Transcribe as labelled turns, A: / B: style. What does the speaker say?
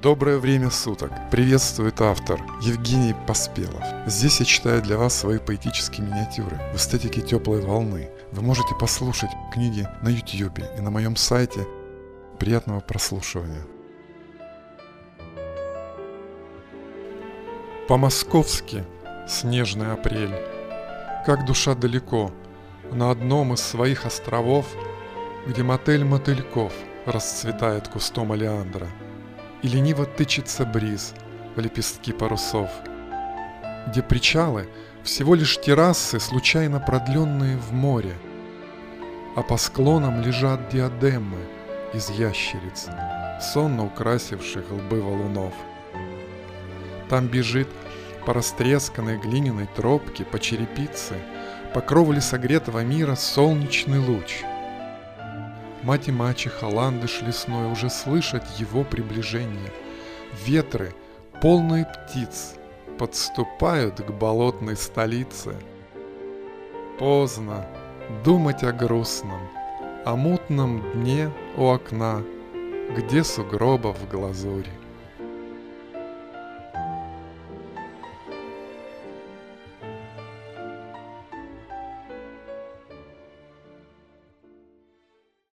A: Доброе время суток! Приветствует автор Евгений Поспелов. Здесь я читаю для вас свои поэтические миниатюры в эстетике теплой волны. Вы можете послушать книги на YouTube и на моем сайте. Приятного прослушивания. По-московски снежный апрель. Как душа далеко, на одном из своих островов, где мотель мотыльков расцветает кустом олеандра – и лениво тычется бриз в лепестки парусов, где причалы всего лишь террасы, случайно продленные в море, а по склонам лежат диадемы из ящериц, сонно украсивших лбы валунов. Там бежит по растресканной глиняной тропке, по черепице, по кровле согретого мира солнечный луч — Мать и мачеха, ландыш лесной уже слышат его приближение. Ветры, полные птиц, подступают к болотной столице. Поздно думать о грустном, о мутном дне у окна, где сугробов глазури.